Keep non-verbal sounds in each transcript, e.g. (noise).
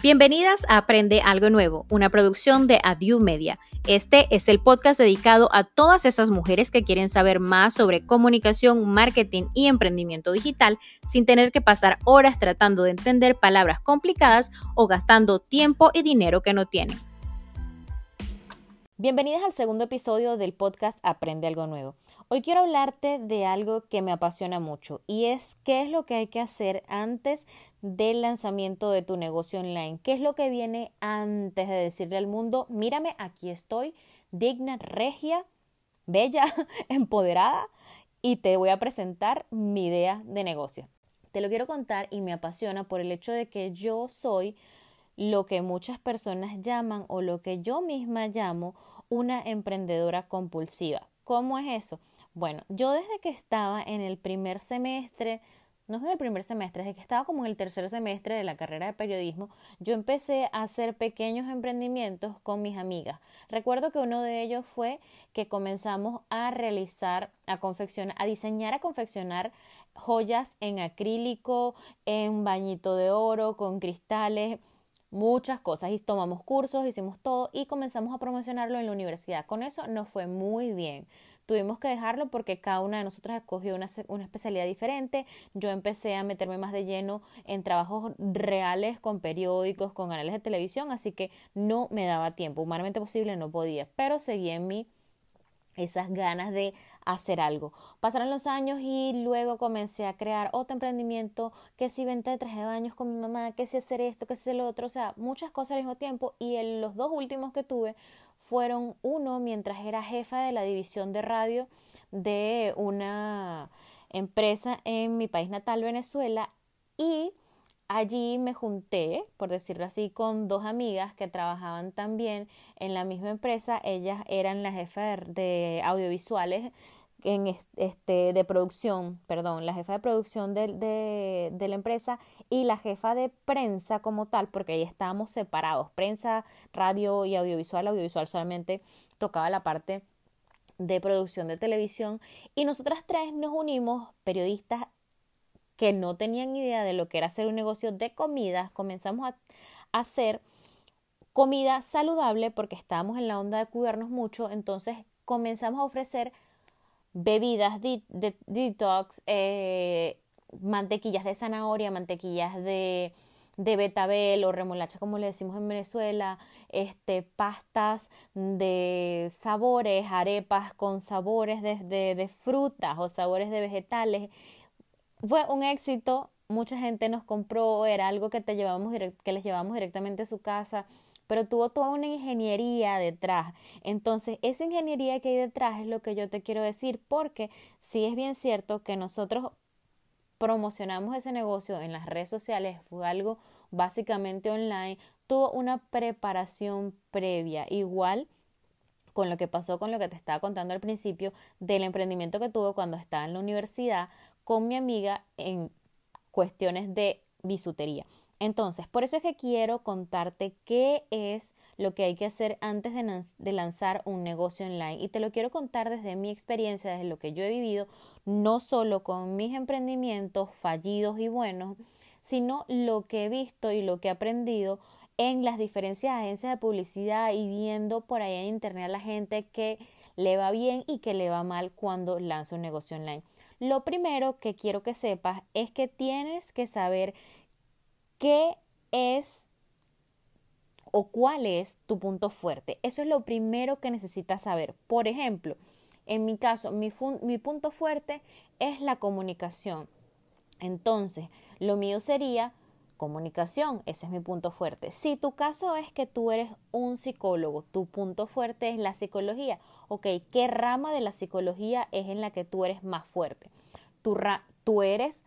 Bienvenidas a Aprende Algo Nuevo, una producción de Adieu Media. Este es el podcast dedicado a todas esas mujeres que quieren saber más sobre comunicación, marketing y emprendimiento digital sin tener que pasar horas tratando de entender palabras complicadas o gastando tiempo y dinero que no tienen. Bienvenidas al segundo episodio del podcast Aprende Algo Nuevo. Hoy quiero hablarte de algo que me apasiona mucho y es qué es lo que hay que hacer antes del lanzamiento de tu negocio online. ¿Qué es lo que viene antes de decirle al mundo, mírame, aquí estoy, digna, regia, bella, (laughs) empoderada y te voy a presentar mi idea de negocio? Te lo quiero contar y me apasiona por el hecho de que yo soy lo que muchas personas llaman o lo que yo misma llamo una emprendedora compulsiva. ¿Cómo es eso? Bueno, yo desde que estaba en el primer semestre, no en el primer semestre, desde que estaba como en el tercer semestre de la carrera de periodismo, yo empecé a hacer pequeños emprendimientos con mis amigas. Recuerdo que uno de ellos fue que comenzamos a realizar, a confeccionar, a diseñar, a confeccionar joyas en acrílico, en bañito de oro, con cristales, muchas cosas y tomamos cursos, hicimos todo y comenzamos a promocionarlo en la universidad. Con eso nos fue muy bien tuvimos que dejarlo porque cada una de nosotras escogió una, una, especialidad diferente. Yo empecé a meterme más de lleno en trabajos reales con periódicos, con canales de televisión, así que no me daba tiempo. Humanamente posible no podía, pero seguí en mí esas ganas de hacer algo. Pasaron los años y luego comencé a crear otro emprendimiento, que si venta de traje de baños con mi mamá, que si hacer esto, que si hacer lo otro, o sea, muchas cosas al mismo tiempo y en los dos últimos que tuve fueron uno mientras era jefa de la división de radio de una empresa en mi país natal, Venezuela, y allí me junté, por decirlo así, con dos amigas que trabajaban también en la misma empresa. Ellas eran la jefa de audiovisuales en este de producción, perdón, la jefa de producción de, de, de, la empresa y la jefa de prensa como tal, porque ahí estábamos separados, prensa, radio y audiovisual, audiovisual solamente tocaba la parte de producción de televisión. Y nosotras tres nos unimos, periodistas que no tenían idea de lo que era hacer un negocio de comidas, comenzamos a hacer comida saludable porque estábamos en la onda de cuidarnos mucho, entonces comenzamos a ofrecer bebidas de, detox, eh, mantequillas de zanahoria, mantequillas de, de betabel o remolacha como le decimos en Venezuela, este, pastas de sabores, arepas con sabores de, de, frutas o sabores de vegetales. Fue un éxito, mucha gente nos compró, era algo que, te llevamos que les llevamos directamente a su casa pero tuvo toda una ingeniería detrás. Entonces, esa ingeniería que hay detrás es lo que yo te quiero decir, porque sí es bien cierto que nosotros promocionamos ese negocio en las redes sociales, fue algo básicamente online, tuvo una preparación previa, igual con lo que pasó con lo que te estaba contando al principio del emprendimiento que tuve cuando estaba en la universidad con mi amiga en cuestiones de bisutería. Entonces, por eso es que quiero contarte qué es lo que hay que hacer antes de, lanzar un negocio online. Y te lo quiero contar desde mi experiencia, desde lo que yo he vivido, no solo con mis emprendimientos fallidos y buenos, sino lo que he visto y lo que he aprendido en las diferentes agencias de publicidad y viendo por ahí en internet a la gente que le va bien y que le va mal cuando lanza un negocio online. Lo primero que quiero que sepas es que tienes que saber ¿Qué es o cuál es tu punto fuerte? Eso es lo primero que necesitas saber. Por ejemplo, en mi caso, mi, punto fuerte es la comunicación. Entonces, lo mío sería comunicación, ese es mi punto fuerte. Si tu caso es que tú eres un psicólogo, tu punto fuerte es la psicología, ok, ¿qué rama de la psicología es en la que tú eres más fuerte? Tú eres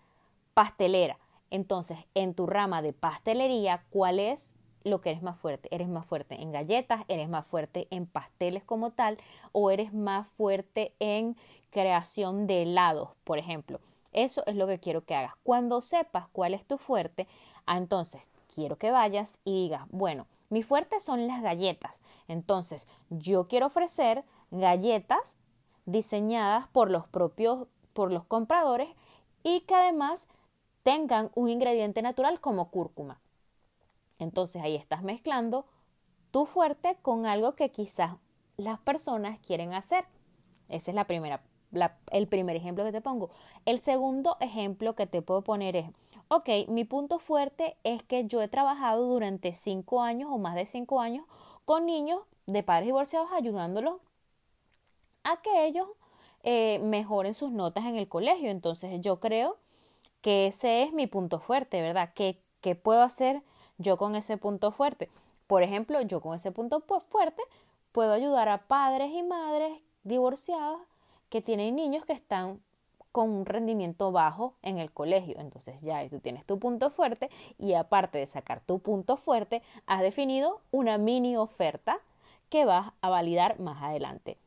pastelera, entonces, en tu rama de pastelería, ¿cuál es lo que eres más fuerte? ¿Eres más fuerte en galletas? ¿Eres más fuerte en pasteles como tal? ¿O eres más fuerte en creación de helados, por ejemplo? Eso es lo que quiero que hagas. Cuando sepas cuál es tu fuerte, ah, entonces quiero que vayas y digas, bueno, mi fuerte son las galletas. Entonces, yo quiero ofrecer galletas diseñadas por los propios, por los compradores y que además tengan un ingrediente natural como cúrcuma. Entonces ahí estás mezclando tu fuerte con algo que quizás las personas quieren hacer. Ese es la primera, el primer ejemplo que te pongo. El segundo ejemplo que te puedo poner es, ok, mi punto fuerte es que yo he trabajado durante cinco años o más de cinco años con niños de padres divorciados ayudándolos a que ellos eh, mejoren sus notas en el colegio. Entonces yo creo que ese es mi punto fuerte, ¿verdad? ¿Qué, qué puedo hacer yo con ese punto fuerte? Por ejemplo, yo con ese punto fuerte puedo ayudar a padres y madres divorciados que tienen niños que están con un rendimiento bajo en el colegio. Entonces ya tú tienes tu punto fuerte y aparte de sacar tu punto fuerte, has definido una mini oferta que vas a validar más adelante.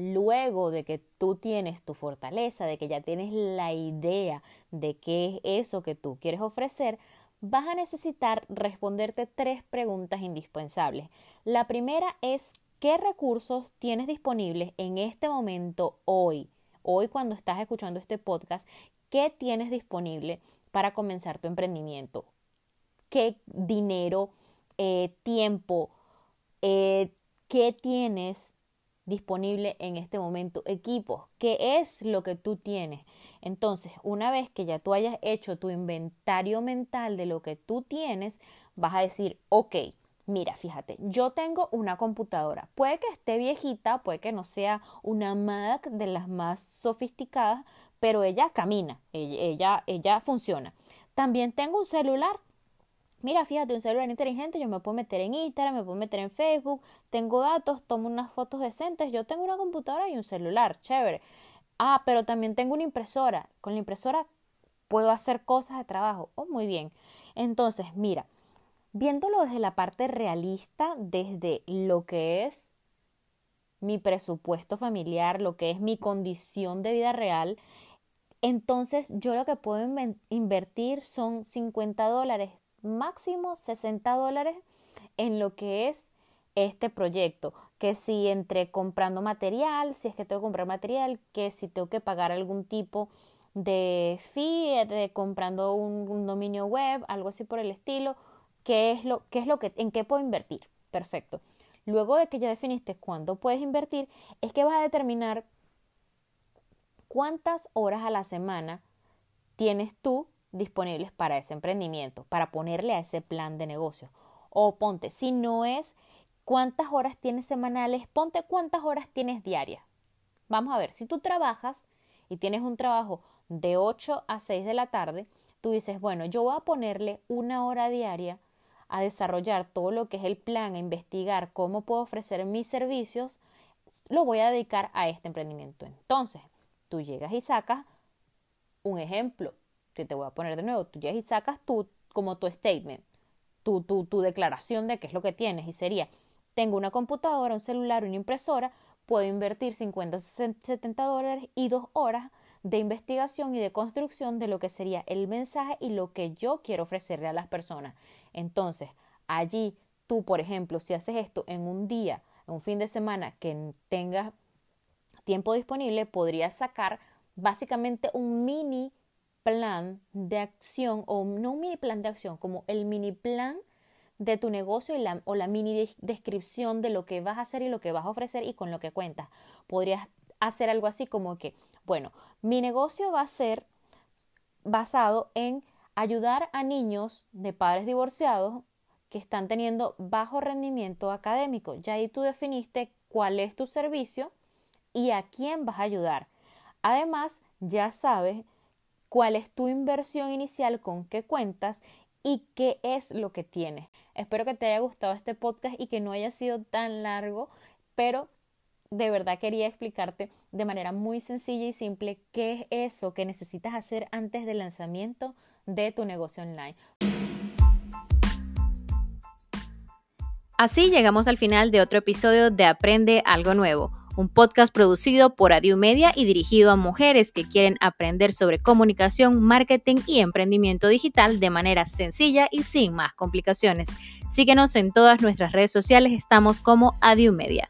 Luego de que tú tienes tu fortaleza, de que ya tienes la idea de qué es eso que tú quieres ofrecer, vas a necesitar responderte tres preguntas indispensables. La primera es ¿qué recursos tienes disponibles en este momento hoy? Hoy cuando estás escuchando este podcast, ¿qué tienes disponible para comenzar tu emprendimiento? ¿Qué dinero, eh, tiempo, eh, qué tienes disponible en este momento? Equipos, ¿qué es lo que tú tienes? Entonces, una vez que ya tú hayas hecho tu inventario mental de lo que tú tienes, vas a decir, ok, mira, fíjate, yo tengo una computadora. Puede que esté viejita, puede que no sea una Mac de las más sofisticadas, pero ella camina, ella, ella, funciona. También tengo un celular. Mira, fíjate, un celular inteligente, yo me puedo meter en Instagram, me puedo meter en Facebook, tengo datos, tomo unas fotos decentes, yo tengo una computadora y un celular, chévere. Ah, pero también tengo una impresora. Con la impresora puedo hacer cosas de trabajo. Oh, muy bien. Entonces, mira, viéndolo desde la parte realista, desde lo que es mi presupuesto familiar, lo que es mi condición de vida real, entonces yo lo que puedo invertir son 50 dólares, máximo 60 dólares en lo que es este proyecto, que si entre comprando material, si es que tengo que comprar material, que si tengo que pagar algún tipo de fee, de comprando un, dominio web, algo así por el estilo, ¿qué es lo, qué es lo que, en qué puedo invertir? Perfecto. Luego de que ya definiste cuándo puedes invertir, es que vas a determinar cuántas horas a la semana tienes tú disponibles para ese emprendimiento, para ponerle a ese plan de negocio. O ponte, si no es cuántas horas tienes semanales, ponte cuántas horas tienes diarias. Vamos a ver, si tú trabajas y tienes un trabajo de 8 a 6 de la tarde, tú dices, bueno, yo voy a ponerle una hora diaria a desarrollar todo lo que es el plan, a investigar cómo puedo ofrecer mis servicios, lo voy a dedicar a este emprendimiento. Entonces, tú llegas y sacas un ejemplo, te voy a poner de nuevo, tú llegas y sacas tú como tu statement, tu, tu, tu declaración de qué es lo que tienes y sería, tengo una computadora, un celular, una impresora, puedo invertir 50, 70 dólares y dos horas de investigación y de construcción de lo que sería el mensaje y lo que yo quiero ofrecerle a las personas. Entonces, allí tú, por ejemplo, si haces esto en un día, en un fin de semana que tengas tiempo disponible, podrías sacar básicamente un mini plan de acción o no un mini plan de acción, como el mini plan de tu negocio y la, o la mini descripción de lo que vas a hacer y lo que vas a ofrecer y con lo que cuentas. Podrías hacer algo así como que, bueno, mi negocio va a ser basado en ayudar a niños de padres divorciados que están teniendo bajo rendimiento académico. Ya ahí tú definiste cuál es tu servicio y a quién vas a ayudar. Además, ya sabes cuál es tu inversión inicial, con qué cuentas y qué es lo que tienes. Espero que te haya gustado este podcast y que no haya sido tan largo, pero de verdad quería explicarte de manera muy sencilla y simple qué es eso que necesitas hacer antes del lanzamiento de tu negocio online. Así llegamos al final de otro episodio de Aprende algo nuevo un podcast producido por Adiu Media y dirigido a mujeres que quieren aprender sobre comunicación, marketing y emprendimiento digital de manera sencilla y sin más complicaciones. Síguenos en todas nuestras redes sociales, estamos como Adiu Media.